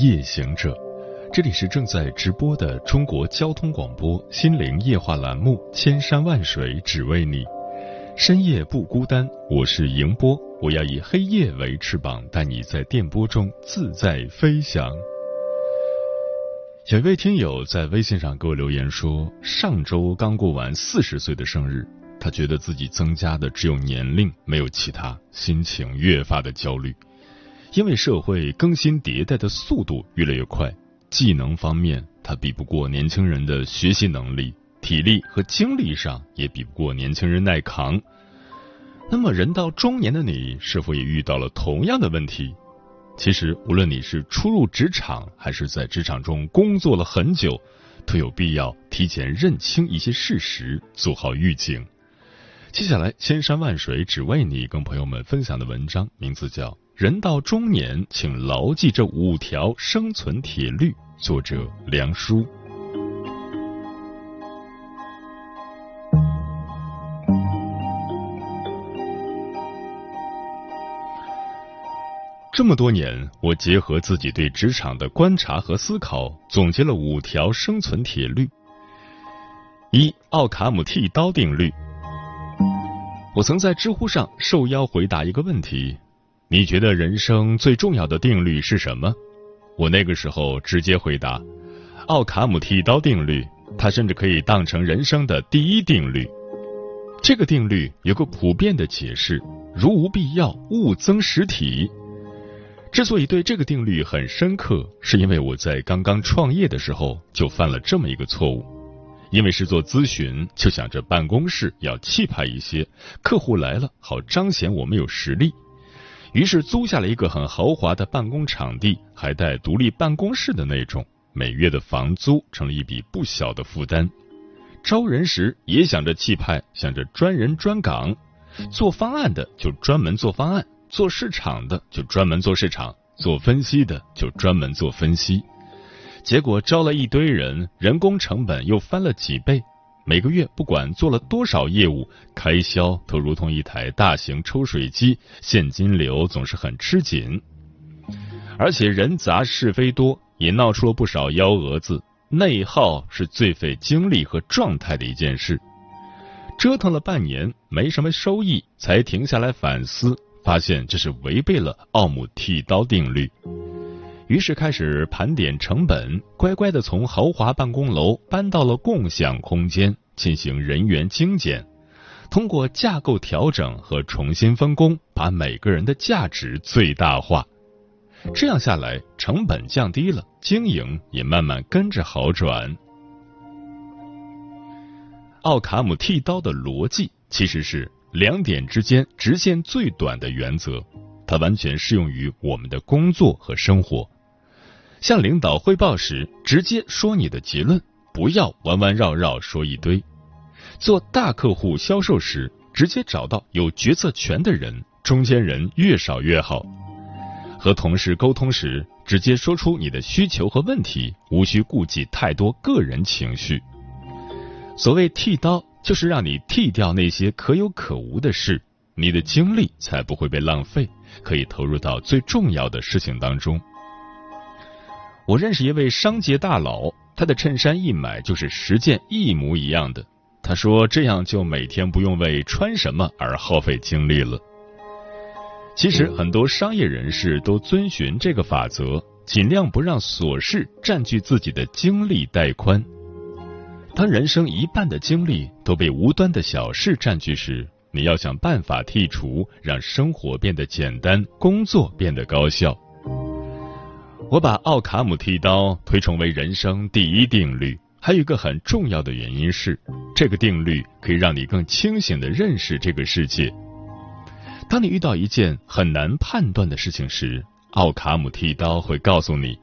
夜行者，这里是正在直播的中国交通广播心灵夜话栏目《千山万水只为你》，深夜不孤单，我是迎波，我要以黑夜为翅膀，带你在电波中自在飞翔。有一位听友在微信上给我留言说，上周刚过完四十岁的生日，他觉得自己增加的只有年龄，没有其他，心情越发的焦虑。因为社会更新迭代的速度越来越快，技能方面他比不过年轻人的学习能力，体力和精力上也比不过年轻人耐扛。那么，人到中年的你是否也遇到了同样的问题？其实，无论你是初入职场，还是在职场中工作了很久，都有必要提前认清一些事实，做好预警。接下来，千山万水只为你，跟朋友们分享的文章名字叫。人到中年，请牢记这五条生存铁律。作者：梁舒。这么多年，我结合自己对职场的观察和思考，总结了五条生存铁律。一、奥卡姆剃刀定律。我曾在知乎上受邀回答一个问题。你觉得人生最重要的定律是什么？我那个时候直接回答：奥卡姆剃刀定律。它甚至可以当成人生的第一定律。这个定律有个普遍的解释：如无必要，勿增实体。之所以对这个定律很深刻，是因为我在刚刚创业的时候就犯了这么一个错误。因为是做咨询，就想着办公室要气派一些，客户来了好彰显我们有实力。于是租下了一个很豪华的办公场地，还带独立办公室的那种，每月的房租成了一笔不小的负担。招人时也想着气派，想着专人专岗，做方案的就专门做方案，做市场的就专门做市场，做分析的就专门做分析。结果招了一堆人，人工成本又翻了几倍。每个月不管做了多少业务，开销都如同一台大型抽水机，现金流总是很吃紧。而且人杂是非多，也闹出了不少幺蛾子。内耗是最费精力和状态的一件事。折腾了半年没什么收益，才停下来反思，发现这是违背了奥姆剃刀定律。于是开始盘点成本，乖乖的从豪华办公楼搬到了共享空间，进行人员精简，通过架构调整和重新分工，把每个人的价值最大化。这样下来，成本降低了，经营也慢慢跟着好转。奥卡姆剃刀的逻辑其实是两点之间直线最短的原则，它完全适用于我们的工作和生活。向领导汇报时，直接说你的结论，不要弯弯绕绕说一堆。做大客户销售时，直接找到有决策权的人，中间人越少越好。和同事沟通时，直接说出你的需求和问题，无需顾忌太多个人情绪。所谓剃刀，就是让你剃掉那些可有可无的事，你的精力才不会被浪费，可以投入到最重要的事情当中。我认识一位商界大佬，他的衬衫一买就是十件一模一样的。他说这样就每天不用为穿什么而耗费精力了。其实很多商业人士都遵循这个法则，尽量不让琐事占据自己的精力带宽。当人生一半的精力都被无端的小事占据时，你要想办法剔除，让生活变得简单，工作变得高效。我把奥卡姆剃刀推崇为人生第一定律，还有一个很重要的原因是，这个定律可以让你更清醒的认识这个世界。当你遇到一件很难判断的事情时，奥卡姆剃刀会告诉你，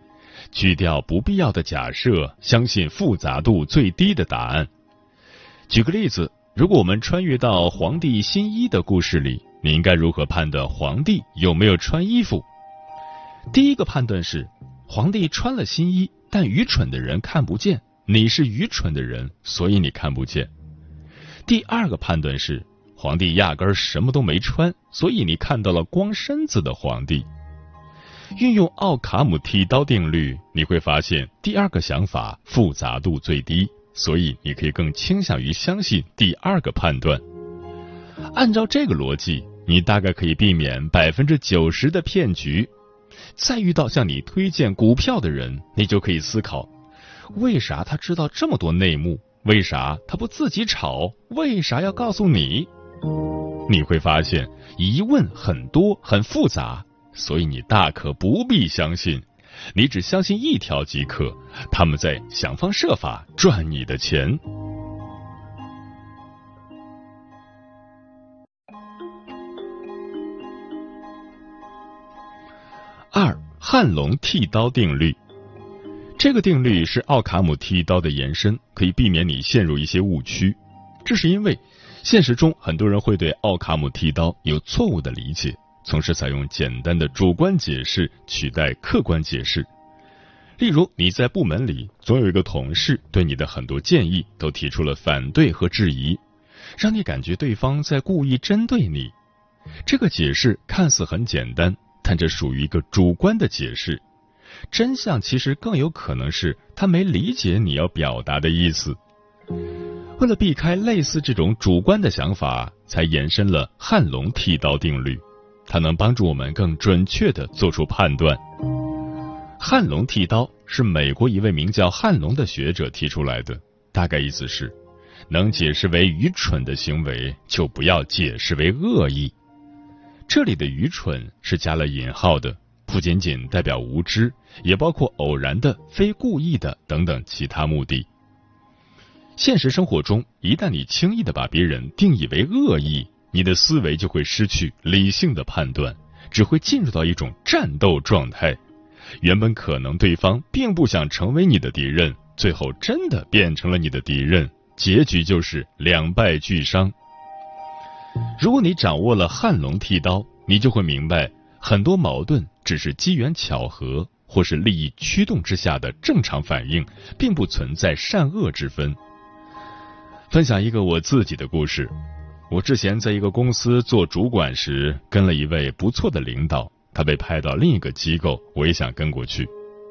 去掉不必要的假设，相信复杂度最低的答案。举个例子，如果我们穿越到皇帝新衣的故事里，你应该如何判断皇帝有没有穿衣服？第一个判断是，皇帝穿了新衣，但愚蠢的人看不见，你是愚蠢的人，所以你看不见。第二个判断是，皇帝压根儿什么都没穿，所以你看到了光身子的皇帝。运用奥卡姆剃刀定律，你会发现第二个想法复杂度最低，所以你可以更倾向于相信第二个判断。按照这个逻辑，你大概可以避免百分之九十的骗局。再遇到向你推荐股票的人，你就可以思考：为啥他知道这么多内幕？为啥他不自己炒？为啥要告诉你？你会发现疑问很多，很复杂，所以你大可不必相信，你只相信一条即可。他们在想方设法赚你的钱。汉龙剃刀定律，这个定律是奥卡姆剃刀的延伸，可以避免你陷入一些误区。这是因为现实中很多人会对奥卡姆剃刀有错误的理解，从事采用简单的主观解释取代客观解释。例如，你在部门里总有一个同事对你的很多建议都提出了反对和质疑，让你感觉对方在故意针对你。这个解释看似很简单。但这属于一个主观的解释，真相其实更有可能是他没理解你要表达的意思。为了避开类似这种主观的想法，才延伸了汉龙剃刀定律，它能帮助我们更准确的做出判断。汉龙剃刀是美国一位名叫汉龙的学者提出来的，大概意思是，能解释为愚蠢的行为，就不要解释为恶意。这里的愚蠢是加了引号的，不仅仅代表无知，也包括偶然的、非故意的等等其他目的。现实生活中，一旦你轻易的把别人定义为恶意，你的思维就会失去理性的判断，只会进入到一种战斗状态。原本可能对方并不想成为你的敌人，最后真的变成了你的敌人，结局就是两败俱伤。如果你掌握了汉龙剃刀，你就会明白，很多矛盾只是机缘巧合或是利益驱动之下的正常反应，并不存在善恶之分。分享一个我自己的故事：我之前在一个公司做主管时，跟了一位不错的领导，他被派到另一个机构，我也想跟过去。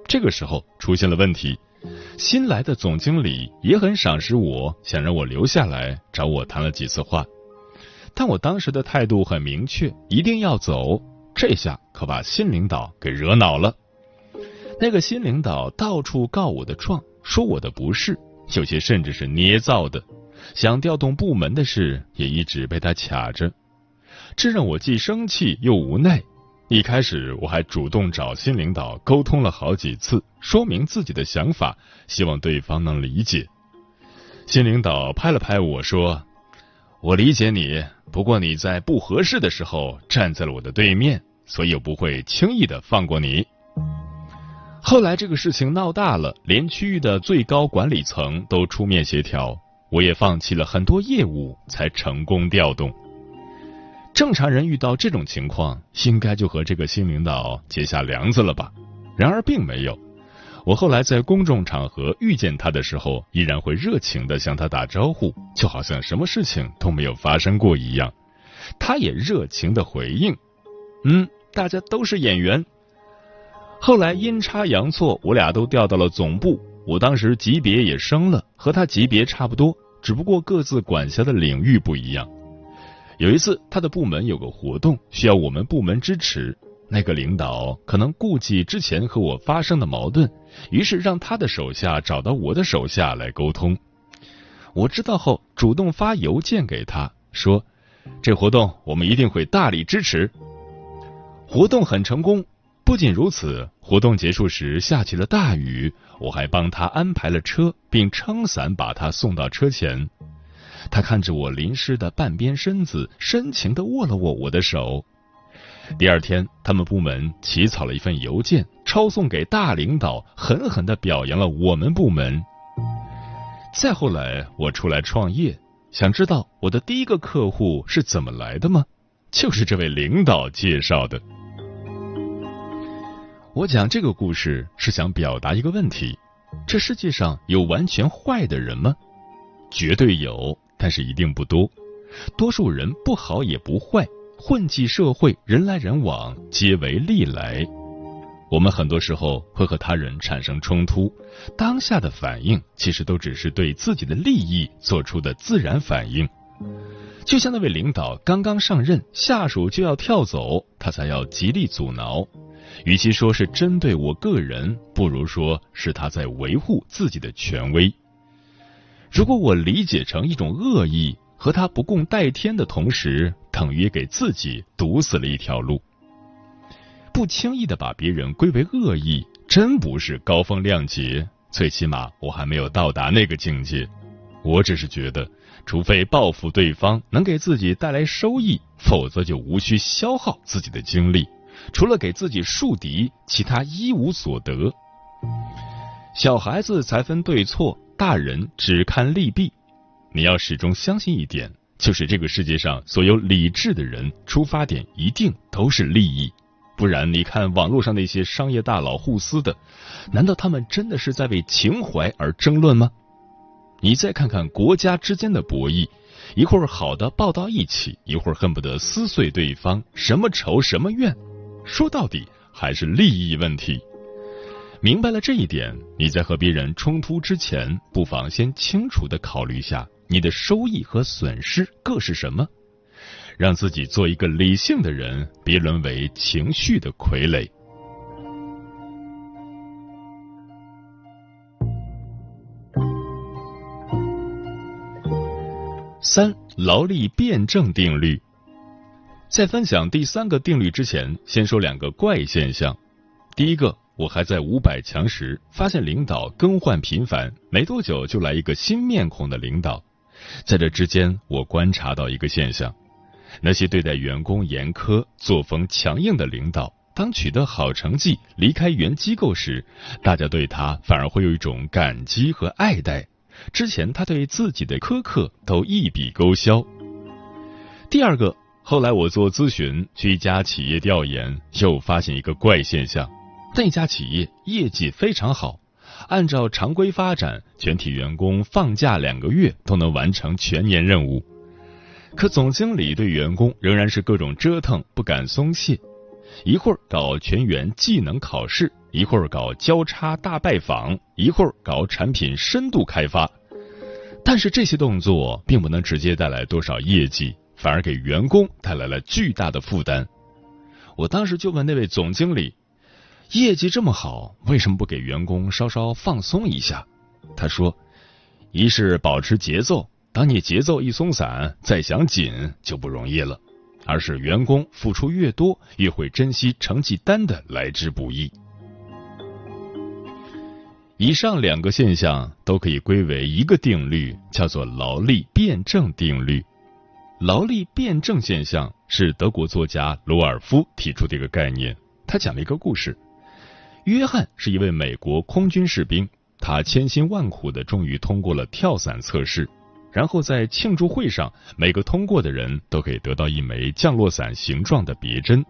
这个时候出现了问题，新来的总经理也很赏识我，想让我留下来，找我谈了几次话。但我当时的态度很明确，一定要走。这下可把新领导给惹恼了。那个新领导到处告我的状，说我的不是，有些甚至是捏造的。想调动部门的事也一直被他卡着，这让我既生气又无奈。一开始我还主动找新领导沟通了好几次，说明自己的想法，希望对方能理解。新领导拍了拍我说。我理解你，不过你在不合适的时候站在了我的对面，所以我不会轻易的放过你。后来这个事情闹大了，连区域的最高管理层都出面协调，我也放弃了很多业务，才成功调动。正常人遇到这种情况，应该就和这个新领导结下梁子了吧？然而并没有。我后来在公众场合遇见他的时候，依然会热情的向他打招呼，就好像什么事情都没有发生过一样。他也热情的回应：“嗯，大家都是演员。”后来阴差阳错，我俩都调到了总部。我当时级别也升了，和他级别差不多，只不过各自管辖的领域不一样。有一次，他的部门有个活动，需要我们部门支持。那个领导可能顾忌之前和我发生的矛盾，于是让他的手下找到我的手下来沟通。我知道后，主动发邮件给他说：“这活动我们一定会大力支持。”活动很成功。不仅如此，活动结束时下起了大雨，我还帮他安排了车，并撑伞把他送到车前。他看着我淋湿的半边身子，深情的握了握我的手。第二天，他们部门起草了一份邮件，抄送给大领导，狠狠的表扬了我们部门。再后来，我出来创业，想知道我的第一个客户是怎么来的吗？就是这位领导介绍的。我讲这个故事是想表达一个问题：这世界上有完全坏的人吗？绝对有，但是一定不多。多数人不好也不坏。混迹社会，人来人往，皆为利来。我们很多时候会和他人产生冲突，当下的反应其实都只是对自己的利益做出的自然反应。就像那位领导刚刚上任，下属就要跳走，他才要极力阻挠。与其说是针对我个人，不如说是他在维护自己的权威。如果我理解成一种恶意。和他不共戴天的同时，等于给自己堵死了一条路。不轻易的把别人归为恶意，真不是高风亮节。最起码我还没有到达那个境界。我只是觉得，除非报复对方能给自己带来收益，否则就无需消耗自己的精力。除了给自己树敌，其他一无所得。小孩子才分对错，大人只看利弊。你要始终相信一点，就是这个世界上所有理智的人出发点一定都是利益，不然你看网络上那些商业大佬互撕的，难道他们真的是在为情怀而争论吗？你再看看国家之间的博弈，一会儿好的抱到一起，一会儿恨不得撕碎对方，什么仇什么怨，说到底还是利益问题。明白了这一点，你在和别人冲突之前，不妨先清楚的考虑下。你的收益和损失各是什么？让自己做一个理性的人，别沦为情绪的傀儡。三、劳力辩证定律。在分享第三个定律之前，先说两个怪现象。第一个。我还在五百强时，发现领导更换频繁，没多久就来一个新面孔的领导。在这之间，我观察到一个现象：那些对待员工严苛、作风强硬的领导，当取得好成绩、离开原机构时，大家对他反而会有一种感激和爱戴。之前他对自己的苛刻都一笔勾销。第二个，后来我做咨询，去一家企业调研，又发现一个怪现象：那家企业业绩非常好。按照常规发展，全体员工放假两个月都能完成全年任务。可总经理对员工仍然是各种折腾，不敢松懈。一会儿搞全员技能考试，一会儿搞交叉大拜访，一会儿搞产品深度开发。但是这些动作并不能直接带来多少业绩，反而给员工带来了巨大的负担。我当时就问那位总经理。业绩这么好，为什么不给员工稍稍放松一下？他说：“一是保持节奏，当你节奏一松散，再想紧就不容易了；二是员工付出越多，越会珍惜成绩单的来之不易。”以上两个现象都可以归为一个定律，叫做劳力辩证定律。劳力辩证现象是德国作家罗尔夫提出的一个概念。他讲了一个故事。约翰是一位美国空军士兵，他千辛万苦的终于通过了跳伞测试，然后在庆祝会上，每个通过的人都可以得到一枚降落伞形状的别针。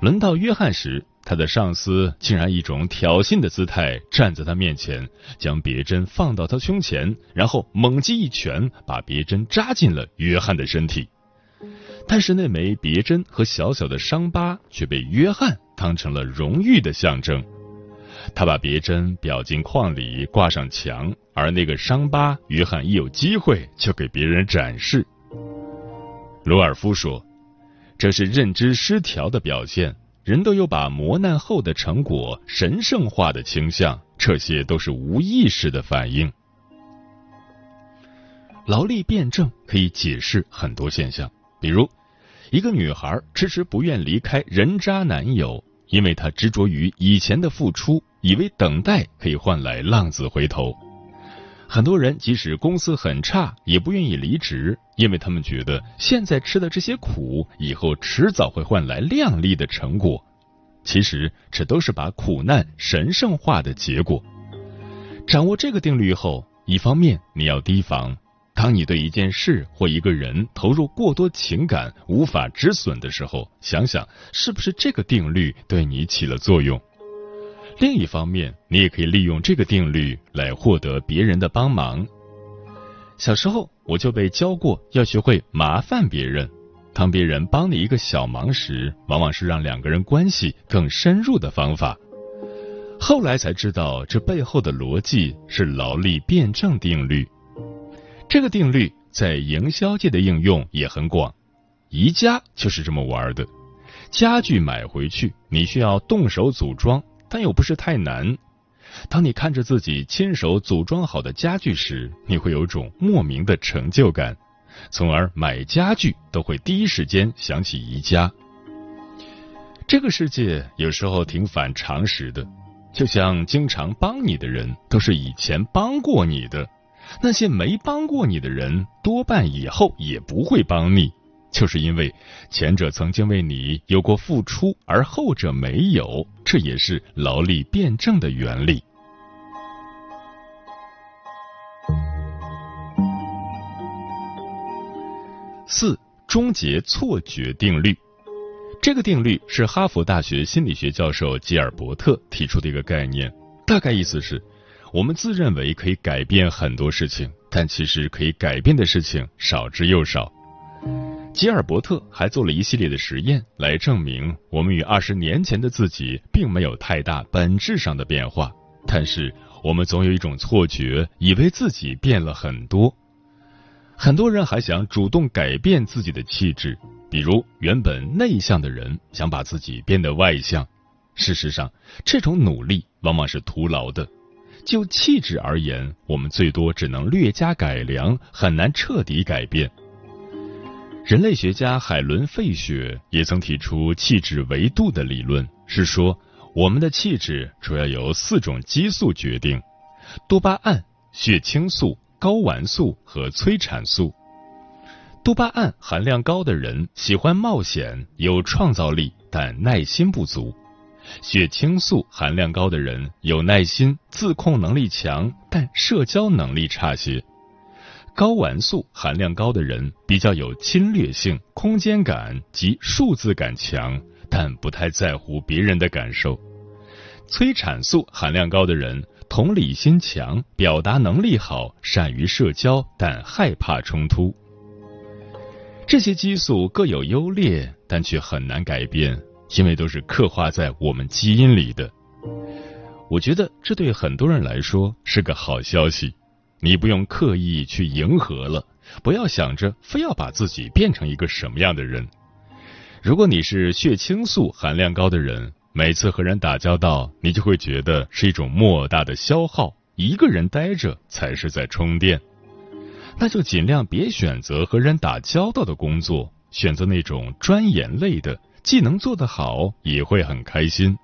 轮到约翰时，他的上司竟然一种挑衅的姿态站在他面前，将别针放到他胸前，然后猛击一拳，把别针扎进了约翰的身体。但是那枚别针和小小的伤疤却被约翰。当成了荣誉的象征，他把别针裱进框里挂上墙，而那个伤疤，约翰一有机会就给别人展示。罗尔夫说：“这是认知失调的表现，人都有把磨难后的成果神圣化的倾向，这些都是无意识的反应。”劳力辩证可以解释很多现象，比如一个女孩迟迟不愿离开人渣男友。因为他执着于以前的付出，以为等待可以换来浪子回头。很多人即使公司很差，也不愿意离职，因为他们觉得现在吃的这些苦，以后迟早会换来亮丽的成果。其实，这都是把苦难神圣化的结果。掌握这个定律后，一方面你要提防，当你对一件事或一个人投入过多情感无法止损的时候，想想是不是这个定律对你起了作用。另一方面，你也可以利用这个定律来获得别人的帮忙。小时候我就被教过要学会麻烦别人，当别人帮你一个小忙时，往往是让两个人关系更深入的方法。后来才知道，这背后的逻辑是劳力辩证定律。这个定律在营销界的应用也很广，宜家就是这么玩的。家具买回去，你需要动手组装。但又不是太难。当你看着自己亲手组装好的家具时，你会有种莫名的成就感，从而买家具都会第一时间想起宜家。这个世界有时候挺反常识的，就像经常帮你的人都是以前帮过你的，那些没帮过你的人多半以后也不会帮你。就是因为前者曾经为你有过付出，而后者没有，这也是劳力辩证的原理。四、终结错觉定律。这个定律是哈佛大学心理学教授吉尔伯特提出的一个概念，大概意思是：我们自认为可以改变很多事情，但其实可以改变的事情少之又少。吉尔伯特还做了一系列的实验，来证明我们与二十年前的自己并没有太大本质上的变化，但是我们总有一种错觉，以为自己变了很多。很多人还想主动改变自己的气质，比如原本内向的人想把自己变得外向。事实上，这种努力往往是徒劳的。就气质而言，我们最多只能略加改良，很难彻底改变。人类学家海伦·费雪也曾提出气质维度的理论，是说我们的气质主要由四种激素决定：多巴胺、血清素、睾丸素和催产素。多巴胺含量高的人喜欢冒险、有创造力，但耐心不足；血清素含量高的人有耐心、自控能力强，但社交能力差些。睾丸素含量高的人比较有侵略性、空间感及数字感强，但不太在乎别人的感受。催产素含量高的人同理心强、表达能力好、善于社交，但害怕冲突。这些激素各有优劣，但却很难改变，因为都是刻画在我们基因里的。我觉得这对很多人来说是个好消息。你不用刻意去迎合了，不要想着非要把自己变成一个什么样的人。如果你是血清素含量高的人，每次和人打交道，你就会觉得是一种莫大的消耗，一个人待着才是在充电。那就尽量别选择和人打交道的工作，选择那种专研类的，既能做得好，也会很开心。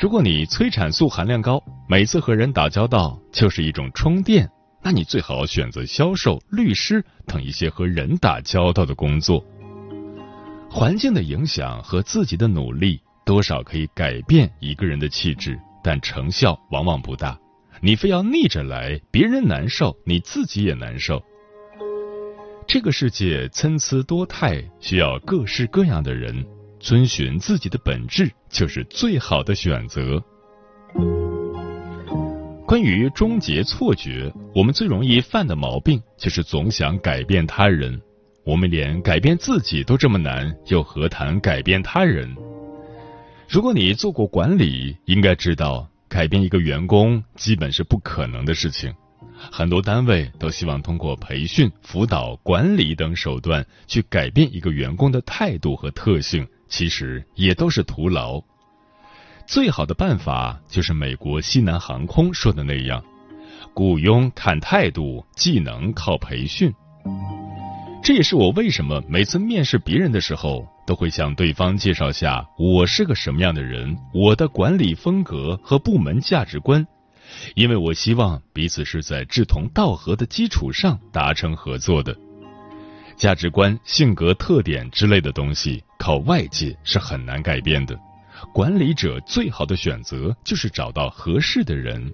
如果你催产素含量高，每次和人打交道就是一种充电，那你最好选择销售、律师等一些和人打交道的工作。环境的影响和自己的努力，多少可以改变一个人的气质，但成效往往不大。你非要逆着来，别人难受，你自己也难受。这个世界参差多态，需要各式各样的人。遵循自己的本质就是最好的选择。关于终结错觉，我们最容易犯的毛病就是总想改变他人。我们连改变自己都这么难，又何谈改变他人？如果你做过管理，应该知道改变一个员工基本是不可能的事情。很多单位都希望通过培训、辅导、管理等手段去改变一个员工的态度和特性。其实也都是徒劳。最好的办法就是美国西南航空说的那样：雇佣看态度，技能靠培训。这也是我为什么每次面试别人的时候，都会向对方介绍下我是个什么样的人，我的管理风格和部门价值观，因为我希望彼此是在志同道合的基础上达成合作的。价值观、性格特点之类的东西，靠外界是很难改变的。管理者最好的选择就是找到合适的人。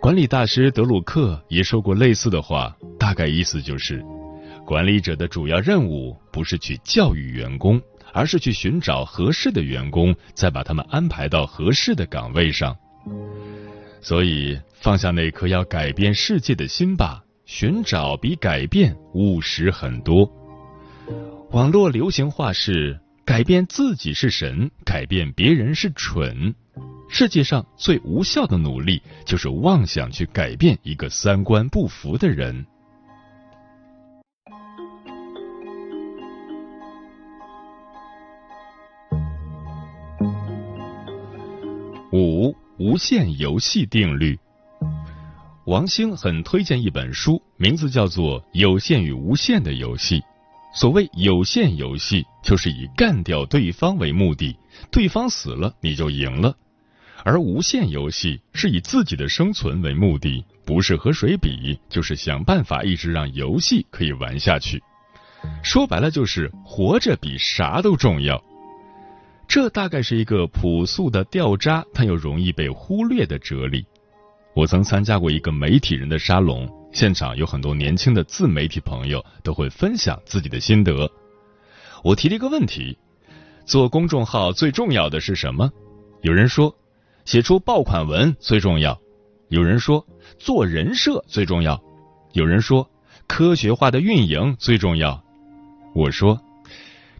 管理大师德鲁克也说过类似的话，大概意思就是，管理者的主要任务不是去教育员工，而是去寻找合适的员工，再把他们安排到合适的岗位上。所以，放下那颗要改变世界的心吧。寻找比改变务实很多。网络流行话是：改变自己是神，改变别人是蠢。世界上最无效的努力，就是妄想去改变一个三观不符的人。无限游戏定律。王兴很推荐一本书，名字叫做《有限与无限的游戏》。所谓有限游戏，就是以干掉对方为目的，对方死了你就赢了；而无限游戏是以自己的生存为目的，不是和谁比，就是想办法一直让游戏可以玩下去。说白了，就是活着比啥都重要。这大概是一个朴素的掉渣，但又容易被忽略的哲理。我曾参加过一个媒体人的沙龙，现场有很多年轻的自媒体朋友都会分享自己的心得。我提了一个问题：做公众号最重要的是什么？有人说写出爆款文最重要，有人说做人设最重要，有人说科学化的运营最重要。我说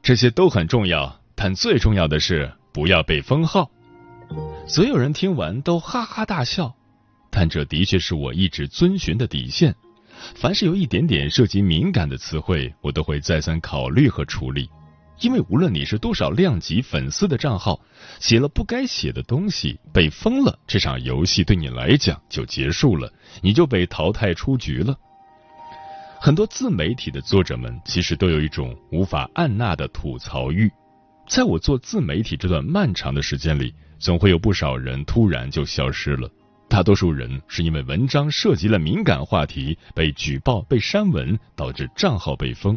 这些都很重要，但最重要的是不要被封号。所有人听完都哈哈大笑。但这的确是我一直遵循的底线。凡是有一点点涉及敏感的词汇，我都会再三考虑和处理。因为无论你是多少量级粉丝的账号，写了不该写的东西被封了，这场游戏对你来讲就结束了，你就被淘汰出局了。很多自媒体的作者们其实都有一种无法按捺的吐槽欲。在我做自媒体这段漫长的时间里，总会有不少人突然就消失了。大多数人是因为文章涉及了敏感话题被举报、被删文，导致账号被封。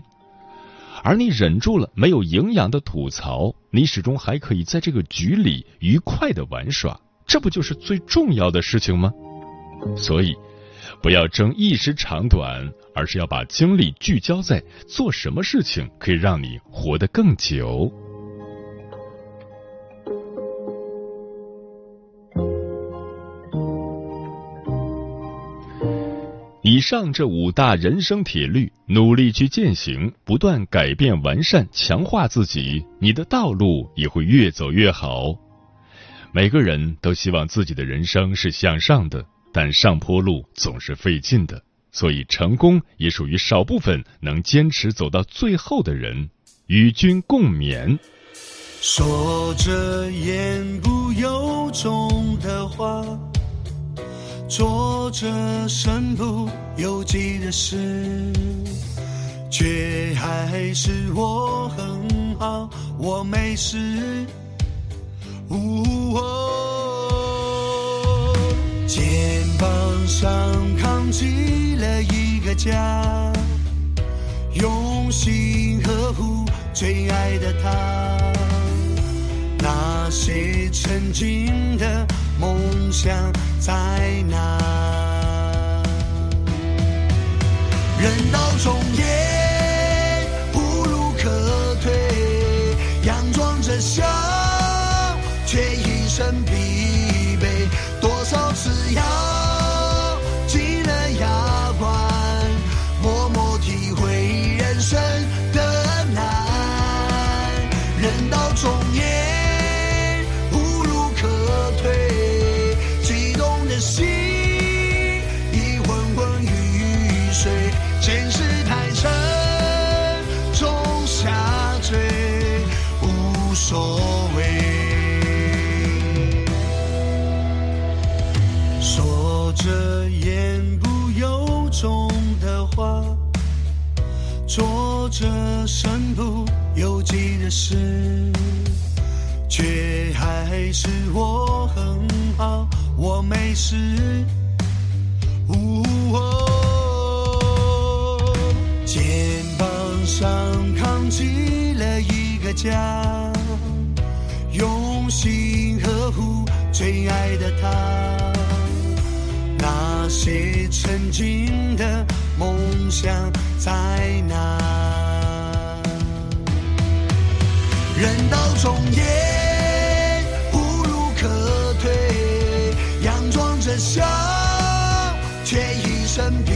而你忍住了没有营养的吐槽，你始终还可以在这个局里愉快的玩耍，这不就是最重要的事情吗？所以，不要争一时长短，而是要把精力聚焦在做什么事情可以让你活得更久。以上这五大人生铁律，努力去践行，不断改变、完善、强化自己，你的道路也会越走越好。每个人都希望自己的人生是向上的，但上坡路总是费劲的，所以成功也属于少部分能坚持走到最后的人。与君共勉。说着言不由衷的话。做着身不由己的事，却还是我很好，我没事。呜哦肩膀上扛起了一个家，用心呵护最爱的他，那些曾经的。梦想在哪？人到中年，是，却还是我很好，我没事。呜哦，肩膀上扛起了一个家，用心呵护最爱的他。那些曾经的梦想在哪？人到中年，无路可退，佯装着笑，却一身疲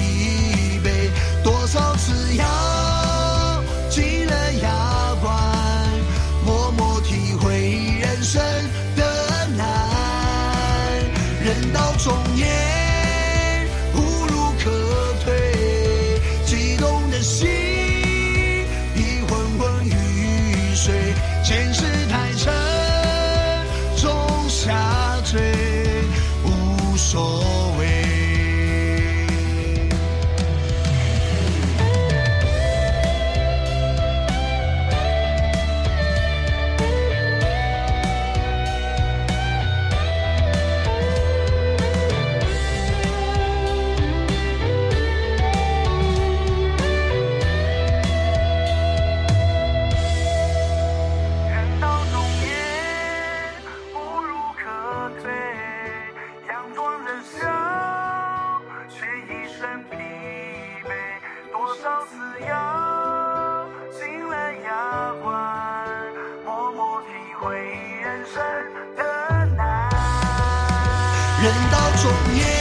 人到中年，